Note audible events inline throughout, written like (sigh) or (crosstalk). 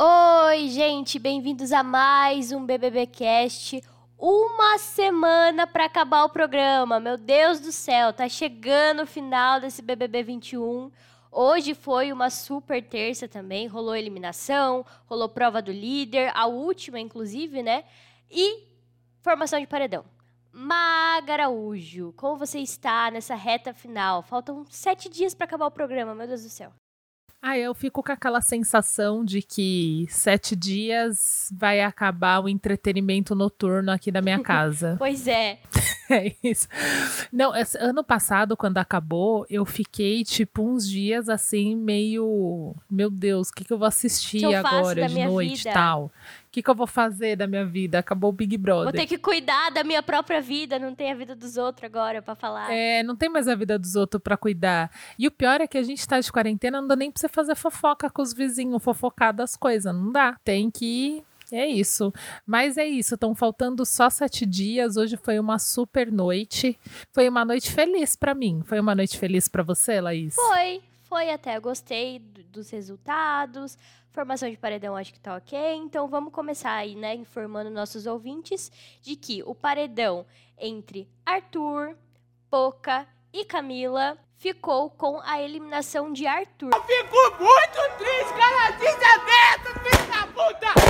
Oi, gente, bem-vindos a mais um BBB Cast. Uma semana para acabar o programa. Meu Deus do céu, tá chegando o final desse BBB 21. Hoje foi uma super terça também, rolou eliminação, rolou prova do líder, a última inclusive, né? E formação de paredão. Maga Araújo, como você está nessa reta final? Faltam sete dias para acabar o programa, meu Deus do céu. Ah, eu fico com aquela sensação de que sete dias vai acabar o entretenimento noturno aqui da minha (laughs) casa. pois é. (laughs) é isso. Não, ano passado, quando acabou, eu fiquei, tipo, uns dias assim, meio. Meu Deus, o que, que eu vou assistir eu agora de noite e tal? O que, que eu vou fazer da minha vida? Acabou o Big Brother. Vou ter que cuidar da minha própria vida, não tem a vida dos outros agora para falar. É, não tem mais a vida dos outros para cuidar. E o pior é que a gente tá de quarentena, não dá nem pra você fazer fofoca com os vizinhos, fofocar das coisas. Não dá. Tem que é isso. Mas é isso. Estão faltando só sete dias. Hoje foi uma super noite. Foi uma noite feliz para mim. Foi uma noite feliz para você, Laís? Foi. Foi até. Gostei dos resultados. Formação de paredão acho que tá ok. Então vamos começar aí, né? Informando nossos ouvintes de que o paredão entre Arthur, Poca e Camila ficou com a eliminação de Arthur. Eu fico muito triste, cara. Desaberto, filho da puta!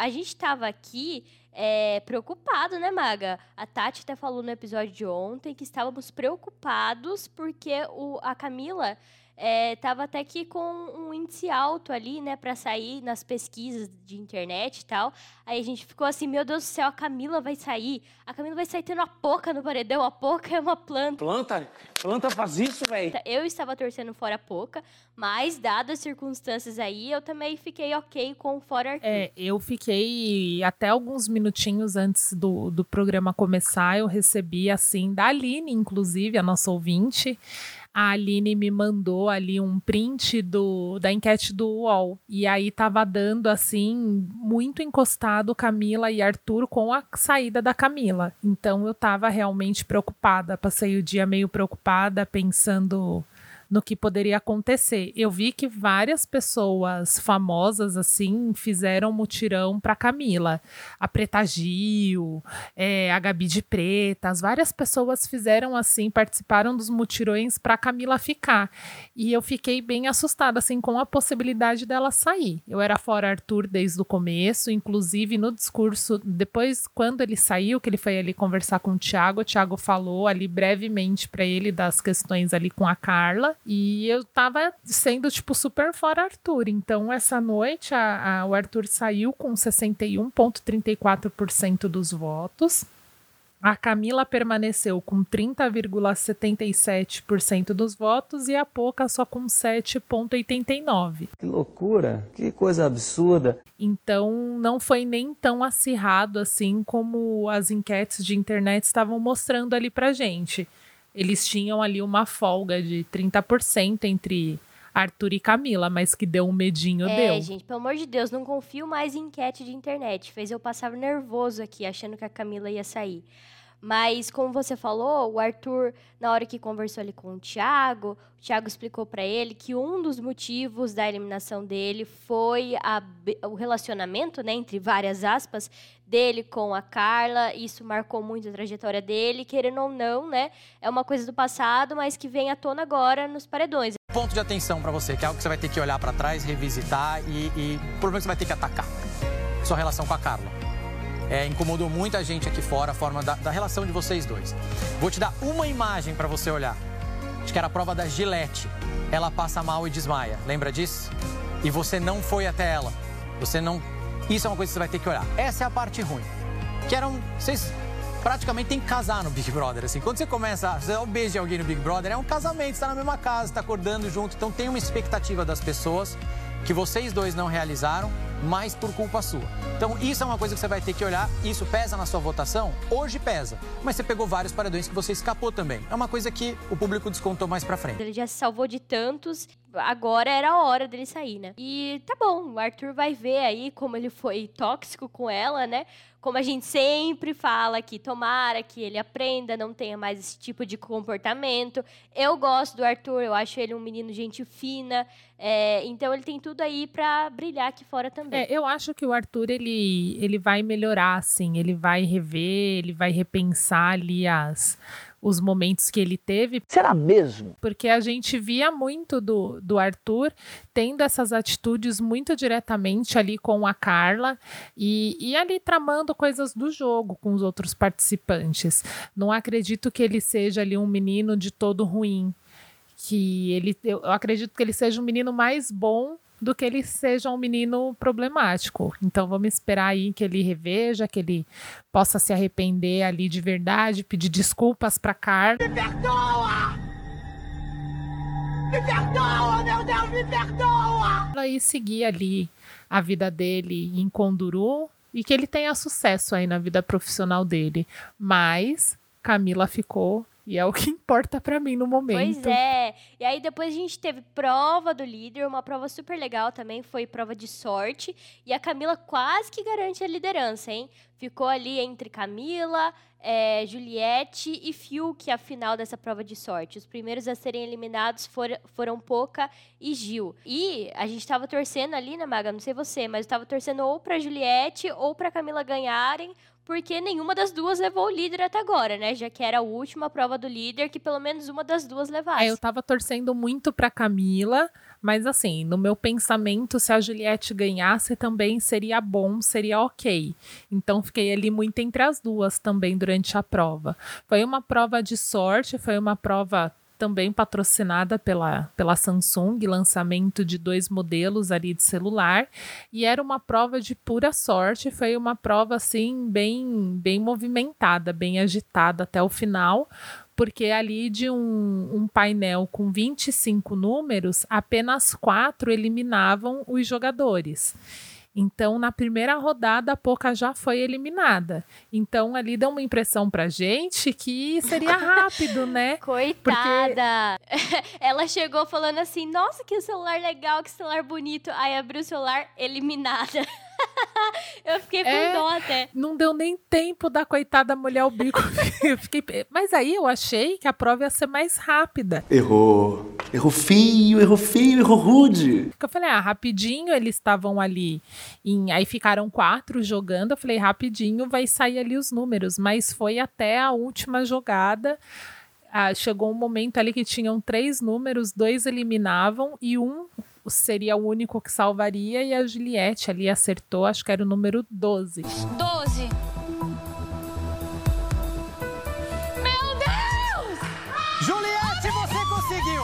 A gente tava aqui é, preocupado, né, Maga? A Tati até falou no episódio de ontem que estávamos preocupados porque o, a Camila é, tava até que com um índice alto ali, né, para sair nas pesquisas de internet e tal. Aí a gente ficou assim, meu Deus do céu, a Camila vai sair. A Camila vai sair tendo a poca no paredão. A poca é uma planta. Planta? Planta faz isso, velho. Eu estava torcendo fora a poca, mas dadas as circunstâncias aí, eu também fiquei ok com fora Arthur. É, eu fiquei até alguns minutinhos antes do, do programa começar, eu recebi assim da Aline, inclusive, a nossa ouvinte a Aline me mandou ali um print do, da enquete do UOL. E aí tava dando, assim, muito encostado Camila e Arthur com a saída da Camila. Então eu tava realmente preocupada. Passei o dia meio preocupada, pensando no que poderia acontecer. Eu vi que várias pessoas famosas assim fizeram mutirão para Camila. A Preta Gil, é, a Gabi de Pretas, várias pessoas fizeram assim, participaram dos mutirões para Camila ficar. E eu fiquei bem assustada assim com a possibilidade dela sair. Eu era fora Arthur desde o começo, inclusive no discurso depois quando ele saiu, que ele foi ali conversar com o Thiago, o Thiago falou ali brevemente para ele das questões ali com a Carla. E eu tava sendo, tipo, super fora Arthur. Então, essa noite, a, a, o Arthur saiu com 61,34% dos votos. A Camila permaneceu com 30,77% dos votos e a Poca só com 7,89%. Que loucura, que coisa absurda. Então não foi nem tão acirrado assim como as enquetes de internet estavam mostrando ali pra gente eles tinham ali uma folga de 30% entre Arthur e Camila, mas que deu um medinho, é, deu. É, gente, pelo amor de Deus, não confio mais em enquete de internet. Fez eu passar nervoso aqui, achando que a Camila ia sair. Mas, como você falou, o Arthur, na hora que conversou ali com o Thiago, o Thiago explicou para ele que um dos motivos da eliminação dele foi a, o relacionamento, né, entre várias aspas, dele com a Carla. Isso marcou muito a trajetória dele, querendo ou não, né? É uma coisa do passado, mas que vem à tona agora nos paredões. Ponto de atenção para você, que é algo que você vai ter que olhar para trás, revisitar e, e você vai ter que atacar. Sua relação com a Carla. É, incomodou muita gente aqui fora a forma da, da relação de vocês dois. Vou te dar uma imagem para você olhar. Acho que era a prova da Gillette. Ela passa mal e desmaia. Lembra disso? E você não foi até ela. Você não. Isso é uma coisa que você vai ter que olhar. Essa é a parte ruim. Que eram. Vocês praticamente tem que casar no Big Brother. Assim, quando você começa, você dá um beijo de alguém no Big Brother, é um casamento, está na mesma casa, está acordando junto. Então tem uma expectativa das pessoas que vocês dois não realizaram, mas por culpa sua. Então, isso é uma coisa que você vai ter que olhar. Isso pesa na sua votação? Hoje pesa. Mas você pegou vários paredões que você escapou também. É uma coisa que o público descontou mais pra frente. Ele já se salvou de tantos, agora era a hora dele sair, né? E tá bom, o Arthur vai ver aí como ele foi tóxico com ela, né? Como a gente sempre fala aqui, tomara que ele aprenda, não tenha mais esse tipo de comportamento. Eu gosto do Arthur, eu acho ele um menino gente fina, é, então ele tem tudo aí pra brilhar aqui fora também. É, eu acho que o Arthur ele, ele vai melhorar, assim, ele vai rever, ele vai repensar ali as os momentos que ele teve. Será mesmo? Porque a gente via muito do, do Arthur tendo essas atitudes muito diretamente ali com a Carla e, e ali tramando coisas do jogo com os outros participantes. Não acredito que ele seja ali um menino de todo ruim. Que ele, eu acredito que ele seja um menino mais bom do que ele seja um menino problemático. Então vamos esperar aí que ele reveja, que ele possa se arrepender ali de verdade, pedir desculpas para Carla. Me perdoa! Me perdoa, meu Deus, me perdoa! E seguir ali a vida dele em Conduru e que ele tenha sucesso aí na vida profissional dele. Mas Camila ficou e é o que (laughs) importa para mim no momento. Pois é. E aí depois a gente teve prova do líder, uma prova super legal também, foi prova de sorte. E a Camila quase que garante a liderança, hein? Ficou ali entre Camila, é, Juliette e Fiuk a final dessa prova de sorte. Os primeiros a serem eliminados foram, foram Poca e Gil. E a gente tava torcendo ali, né, Maga? Não sei você, mas eu tava torcendo ou pra Juliette ou pra Camila ganharem, porque nenhuma das duas levou o líder até agora, né? Já que era a última prova do líder que pelo menos uma das duas levasse. É, eu tava torcendo muito pra Camila, mas assim, no meu pensamento, se a Juliette ganhasse também seria bom, seria ok. Então fiquei ali muito entre as duas também durante a prova. Foi uma prova de sorte, foi uma prova também patrocinada pela, pela Samsung, lançamento de dois modelos ali de celular, e era uma prova de pura sorte, foi uma prova assim bem bem movimentada, bem agitada até o final, porque ali de um, um painel com 25 números, apenas quatro eliminavam os jogadores. Então, na primeira rodada, a Poca já foi eliminada. Então, ali dá uma impressão pra gente que seria (laughs) rápido, né? Coitada! Porque... (laughs) Ela chegou falando assim: nossa, que celular legal, que celular bonito. Aí abriu o celular, eliminada. (laughs) eu fiquei com é, dó até. Não deu nem tempo da coitada molhar o bico. (laughs) eu fiquei... Mas aí eu achei que a prova ia ser mais rápida. Errou. Errou feio, errou feio, errou rude. Eu falei, ah, rapidinho eles estavam ali. Em... Aí ficaram quatro jogando. Eu falei, rapidinho vai sair ali os números. Mas foi até a última jogada. Ah, chegou um momento ali que tinham três números, dois eliminavam e um seria o único que salvaria e a Juliette ali acertou, acho que era o número 12. 12. Meu Deus! Juliette, você conseguiu!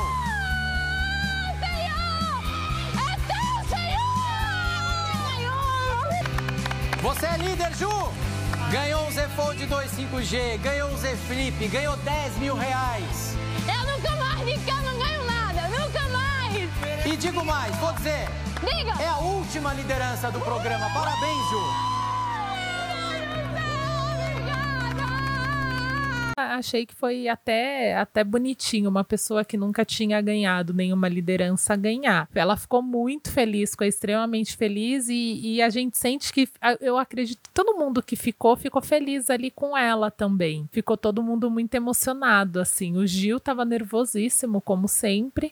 Senhor! É teu, Senhor! Você é líder, Ju! Ganhou um Z Fold 2 5G, ganhou um Z Flip, ganhou 10 mil reais. Eu nunca mais cá não ganho nada, nunca! E digo mais, vou dizer. Diga! É a última liderança do programa. Parabéns, Ju! Achei que foi até, até bonitinho uma pessoa que nunca tinha ganhado nenhuma liderança ganhar. Ela ficou muito feliz, ficou extremamente feliz e, e a gente sente que, eu acredito, todo mundo que ficou, ficou feliz ali com ela também. Ficou todo mundo muito emocionado, assim. O Gil tava nervosíssimo, como sempre,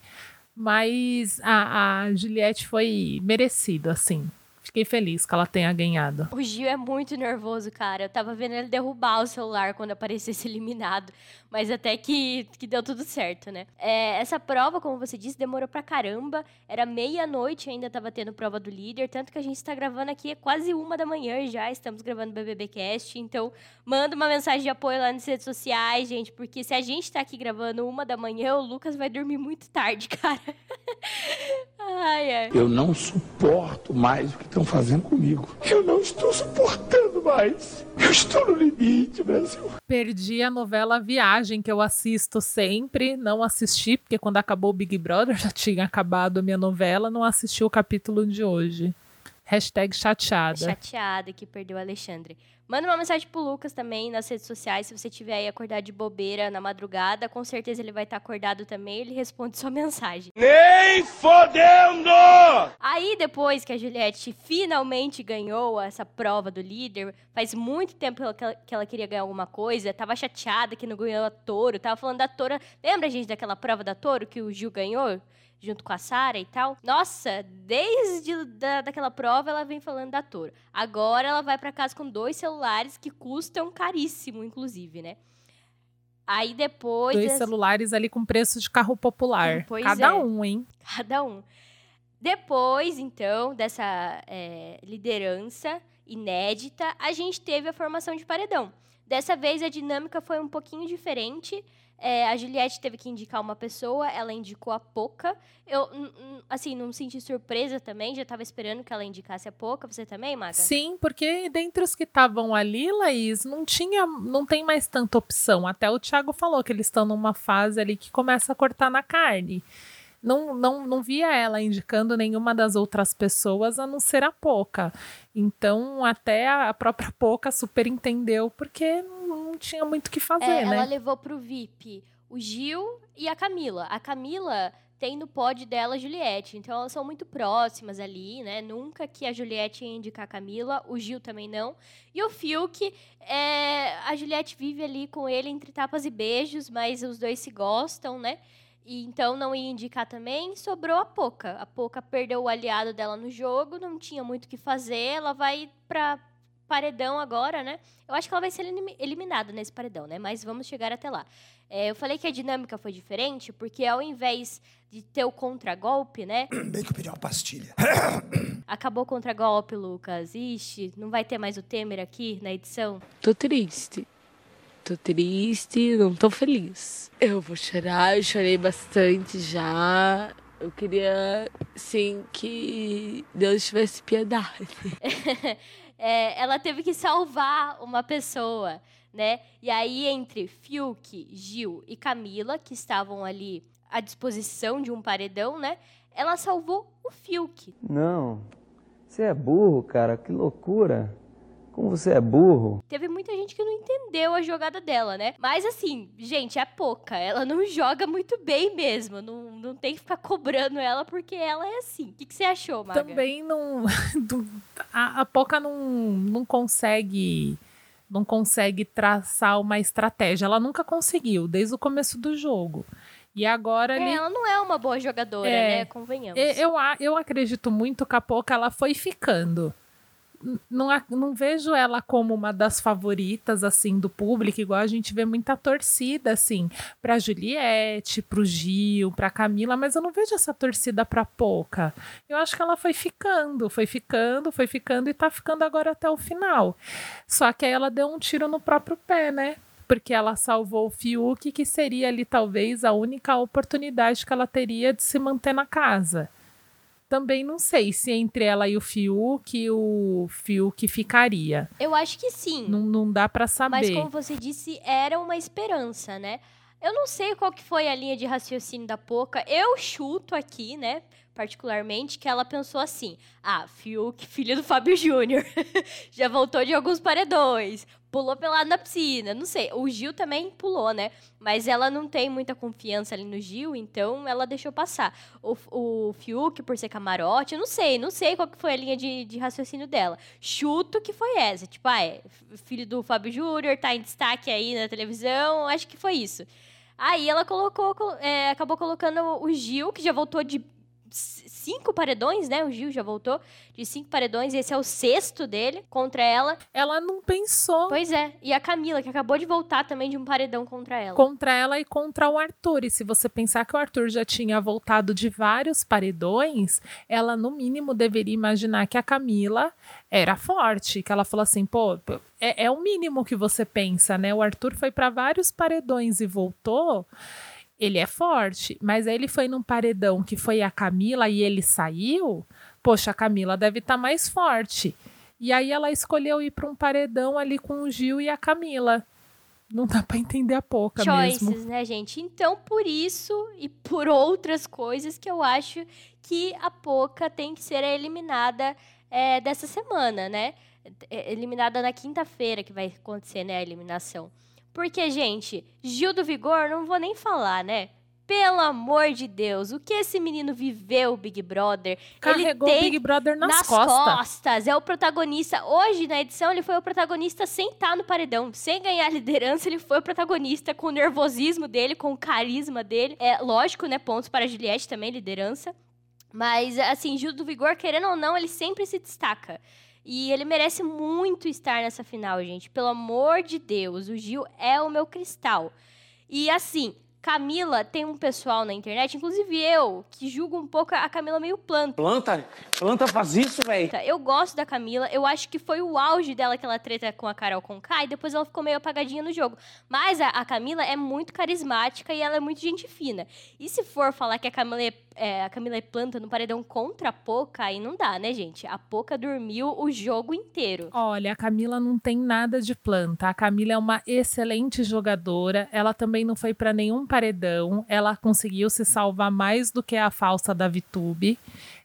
mas a, a Juliette foi merecido, assim. Fiquei feliz que ela tenha ganhado. O Gil é muito nervoso, cara. Eu tava vendo ele derrubar o celular quando aparecesse eliminado. Mas até que, que deu tudo certo, né? É, essa prova, como você disse, demorou pra caramba. Era meia-noite ainda tava tendo prova do líder. Tanto que a gente tá gravando aqui é quase uma da manhã já. Estamos gravando o BBBcast. Então, manda uma mensagem de apoio lá nas redes sociais, gente. Porque se a gente tá aqui gravando uma da manhã, o Lucas vai dormir muito tarde, (laughs) cara. Ai, ai. Eu não suporto mais o que estão fazendo comigo. Eu não estou suportando mais. Eu estou no limite, Brasil. Perdi a novela Viagem, que eu assisto sempre. Não assisti, porque quando acabou o Big Brother (laughs) já tinha acabado a minha novela. Não assisti o capítulo de hoje. Hashtag chateada. Chateada que perdeu o Alexandre. Manda uma mensagem pro Lucas também nas redes sociais. Se você tiver aí acordado de bobeira na madrugada, com certeza ele vai estar acordado também. Ele responde sua (laughs) mensagem. Nem fodendo! Aí, depois que a Juliette finalmente ganhou essa prova do líder, faz muito tempo que ela, que ela queria ganhar alguma coisa, tava chateada que não ganhou a Toro, tava falando da Toro. Lembra, gente, daquela prova da Toro que o Gil ganhou? Junto com a Sara e tal. Nossa, desde da, daquela prova ela vem falando da Toro. Agora ela vai para casa com dois celulares que custam caríssimo, inclusive, né? Aí depois. Dois celulares ali com preço de carro popular. Pois Cada é. um, hein? Cada um. Depois, então, dessa é, liderança inédita, a gente teve a formação de paredão. Dessa vez a dinâmica foi um pouquinho diferente. É, a Juliette teve que indicar uma pessoa, ela indicou a Poca. Eu, assim, não me senti surpresa também, já estava esperando que ela indicasse a Poca. Você também, Maga? Sim, porque dentre os que estavam ali, Laís, não tinha, não tem mais tanta opção. Até o Thiago falou que eles estão numa fase ali que começa a cortar na carne. Não, não, não via ela indicando nenhuma das outras pessoas a não ser a Poca. Então, até a a própria Poca super entendeu, porque não, não tinha muito o que fazer, É, né? Ela levou pro VIP o Gil e a Camila. A Camila tem no pod dela a Juliette, então elas são muito próximas ali, né? Nunca que a Juliette ia indicar a Camila, o Gil também não. E o Fiuk, é, a Juliette vive ali com ele entre tapas e beijos, mas os dois se gostam, né? E então não ia indicar também, sobrou a Poca. A Poca perdeu o aliado dela no jogo, não tinha muito o que fazer, ela vai pra paredão agora, né? Eu acho que ela vai ser elimi- eliminada nesse paredão, né? Mas vamos chegar até lá. É, eu falei que a dinâmica foi diferente, porque ao invés de ter o contragolpe, né? (coughs) Bem que eu pedi uma pastilha. (coughs) Acabou o contragolpe, Lucas. Ixi, não vai ter mais o Temer aqui na edição? Tô triste. Tô triste, não tô feliz. Eu vou chorar, eu chorei bastante já. Eu queria, sim, que Deus tivesse piedade. (laughs) É, ela teve que salvar uma pessoa, né? E aí, entre Fiuk, Gil e Camila, que estavam ali à disposição de um paredão, né? Ela salvou o Fiuk. Não. Você é burro, cara. Que loucura. Como você é burro. Teve muita gente que não entendeu a jogada dela, né? Mas assim, gente, é pouca. Ela não (laughs) joga muito bem mesmo. Não, não tem que ficar cobrando ela porque ela é assim. O que, que você achou, Maga? Também (laughs) não. a, a Poca não, não consegue. Não consegue traçar uma estratégia. Ela nunca conseguiu, desde o começo do jogo. E agora É, ele. ela não é uma boa jogadora, É. né? Convenhamos. Eu, a- eu acredito muito que a Poca ela foi ficando. Não, não vejo ela como uma das favoritas, assim, do público, igual a gente vê muita torcida, assim, pra Juliette, pro Gil, pra Camila, mas eu não vejo essa torcida pra Poca. Eu acho que ela foi ficando, foi ficando, foi ficando e tá ficando agora até o final. Só que aí ela deu um tiro no próprio pé, né? Porque ela salvou o Fiuk, que seria ali talvez a única oportunidade que ela teria de se manter na casa. Também não sei se entre ela e o Fiuk, o Fiuk ficaria. Eu acho que sim. Não, não dá pra Mas saber. como você disse, era uma esperança, né? Eu não sei qual que foi a linha de raciocínio da Poca. Eu chuto aqui, né? Particularmente, que ela pensou assim: ah, Fiuk, filho do Fábio Júnior, (laughs) já voltou de alguns paredões, pulou pelado na piscina. Não sei. O Gil também pulou, né? Mas ela não tem muita confiança ali no Gil, então ela deixou passar. O, o Fiuk, por ser camarote, eu não sei, não sei qual que foi a linha de, de raciocínio dela. Chuto que foi essa. Tipo, ah, é filho do Fábio Júnior, tá em destaque aí na televisão, acho que foi isso. Aí ela colocou, colo- é, acabou colocando o Gil, que já voltou de cinco paredões, né? O Gil já voltou de cinco paredões, e esse é o sexto dele contra ela. Ela não pensou Pois é, e a Camila, que acabou de voltar também de um paredão contra ela. contra ela e contra o Arthur. E se você pensar que o Arthur já tinha voltado de vários paredões, ela no mínimo deveria imaginar que a Camila era forte. Que ela falou assim, pô, pô, é, é o mínimo que você pensa, né? O Arthur foi para vários paredões e voltou. Ele é forte, mas aí ele foi num paredão que foi a Camila e ele saiu. Poxa, a Camila deve estar mais forte. E aí ela escolheu ir para um paredão ali com o Gil e a Camila. Não dá pra entender a pouca Choices, mesmo. né, gente? Então, por isso e por outras coisas que eu acho que a Poca tem que ser eliminada é, dessa semana, né? É, Eliminada na quinta-feira que vai acontecer, né, a eliminação. Porque, gente, Gil do Vigor, não vou nem falar, né? Pelo amor de Deus, o que esse menino viveu, Big Brother? Carregou ele o tem Big Brother nas, nas costas. costas. É o protagonista. Hoje, na edição, ele foi o protagonista sem estar no paredão. Sem ganhar liderança, ele foi o protagonista com o nervosismo dele, com o carisma dele. É lógico, né? Pontos para a Juliette também, liderança. Mas, assim, Gil do Vigor, querendo ou não, ele sempre se destaca. E ele merece muito estar nessa final, gente. Pelo amor de Deus, o Gil é o meu cristal. E assim, Camila tem um pessoal na internet, inclusive eu, que julgo um pouco a Camila meio planta. Planta? Planta faz isso, velho. Eu gosto da Camila, eu acho que foi o auge dela que ela treta com a Carol Conká e depois ela ficou meio apagadinha no jogo. Mas a, a Camila é muito carismática e ela é muito gente fina. E se for falar que a Camila é, é, a Camila é planta no paredão contra a Poca, aí não dá, né, gente? A Poca dormiu o jogo inteiro. Olha, a Camila não tem nada de planta. A Camila é uma excelente jogadora. Ela também não foi para nenhum paredão. Ela conseguiu se salvar mais do que a falsa da Vitube.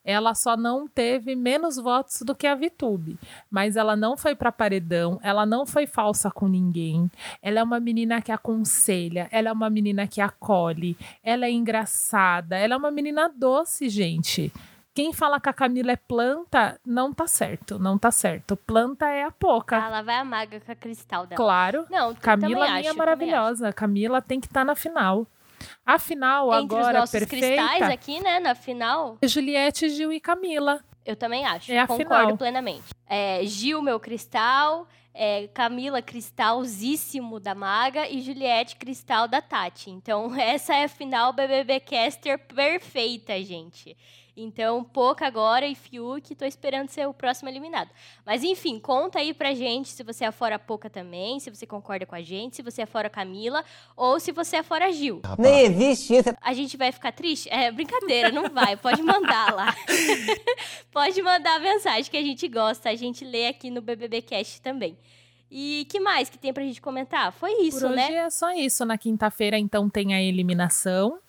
Ela só não teve menos votos do que a Vitube, mas ela não foi para paredão, ela não foi falsa com ninguém. Ela é uma menina que aconselha, ela é uma menina que acolhe, ela é engraçada, ela é uma menina doce, gente. Quem fala que a Camila é planta, não tá certo, não tá certo. Planta é a Poca. Ela vai amaga com a cristal dela. Claro. Não, Camila minha acho, maravilhosa. Camila tem que estar na final. A final Entre os agora nossos perfeita. cristais aqui, né, na final, Juliette, Gil e Camila. eu também acho. É Concordo final. plenamente. É, Gil, meu cristal. é, Camila, cristalzíssimo da Maga. E Juliette, cristal da Tati. Então, (laughs) essa é a final BBB Caster perfeita, gente. Então, Poca agora e Fiuk, tô esperando ser o próximo eliminado. Mas enfim, conta aí pra gente se você é fora Poca também, se você concorda com a gente, se você é fora Camila ou se você é fora Gil. Nem existe isso. A gente vai ficar triste? É brincadeira, não vai. Pode mandar lá. (laughs) Pode mandar a mensagem que a gente gosta, a gente lê aqui no BBB Cast também. E que mais que tem pra gente comentar? Foi isso, Por hoje né? é só isso. Na quinta-feira, então, tem a eliminação.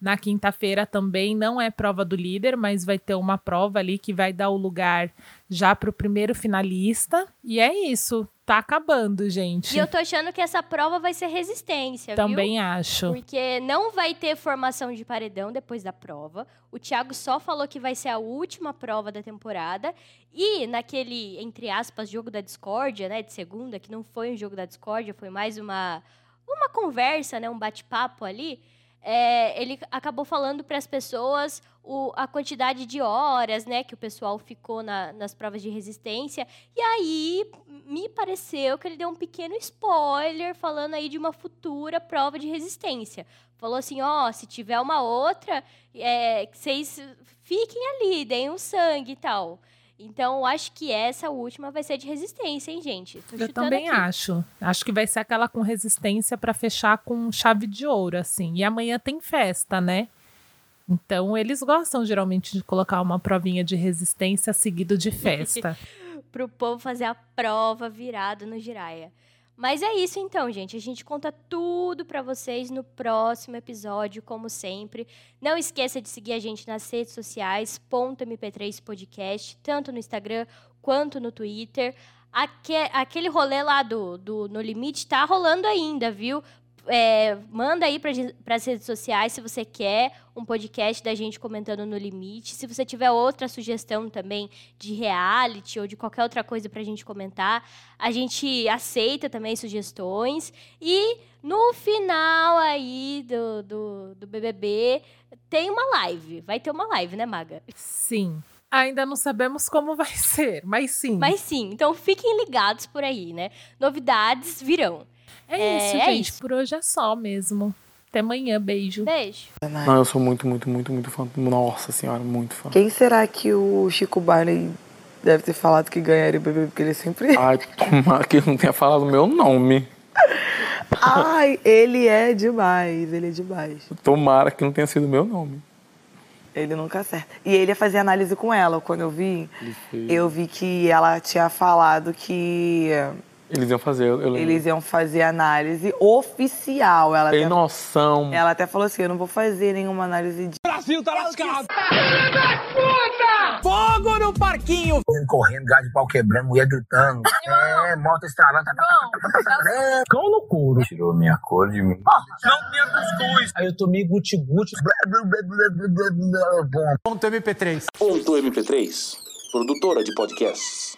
Na quinta-feira também não é prova do líder, mas vai ter uma prova ali que vai dar o lugar já pro primeiro finalista. E é isso. Tá acabando, gente. E eu tô achando que essa prova vai ser resistência, viu? Também acho. Porque não vai ter formação de paredão depois da prova. O Thiago só falou que vai ser a última prova da temporada. E naquele, entre aspas, jogo da discórdia, né, de segunda, que não foi um jogo da discórdia, foi mais uma, uma conversa, né, um bate-papo ali. É, ele acabou falando para as pessoas o- a quantidade de horas, né, que o pessoal ficou na- nas provas de resistência. E aí me pareceu que ele deu um pequeno spoiler falando aí de uma futura prova de resistência. Falou assim, ó, se tiver uma outra, é, vocês fiquem ali, deem um sangue e tal. Então, eu acho que essa última vai ser de resistência, hein, gente? Tô Eu também aqui. acho. Acho que vai ser aquela com resistência pra fechar com chave de ouro, assim. E amanhã tem festa, né? Então eles gostam geralmente de colocar uma provinha de resistência seguido de festa. (laughs) Pro povo fazer a prova virado no Jiraya. Mas é isso então, gente. A gente conta tudo pra vocês no próximo episódio, como sempre. Não esqueça de seguir a gente nas redes sociais, ponto .mp3 podcast, tanto no Instagram quanto no Twitter. Aque- aquele rolê lá do, do No Limite tá rolando ainda, viu? É, manda aí para as redes sociais se você quer um podcast da gente comentando no limite. Se você tiver outra sugestão também de reality ou de qualquer outra coisa pra gente comentar, a gente aceita também sugestões. E no final aí do, do, do BBB tem uma live. Vai ter uma live, né, Maga? Sim. Ainda não sabemos como vai (laughs) ser, mas sim. Mas sim, então fiquem ligados por aí, né? Novidades virão. É isso, é gente. isso. Por hoje é só mesmo. Até amanhã. Beijo. Beijo. Não, eu sou muito, muito, muito, muito fã. Nossa senhora, muito fã. Quem será que o Chico Barney deve ter falado que ganharia o bebê? Porque ele sempre. Ai, tomara que ele não tenha falado meu nome. Ai, ele é demais, ele é demais. Tomara que não tenha sido meu nome. Ele nunca acerta. E ele ia fazer análise com ela. Quando eu vi, eu vi que ela tinha falado que Eles iam fazer, eu lembro. eles iam fazer análise oficial. Ela Tem até, noção. ela até falou assim: eu não vou fazer nenhuma análise de. Brasil tá lascado! Puta! Fogo no parquinho! Correndo, gás de pau quebrando, mulher gritando. É, moto estralando. Cão no couro. Tirou minha cor de mim. Não tinha cuscuz! Aí eu tomei guti-guti. Ponto MP3. Ponto MP3, produtora de podcasts.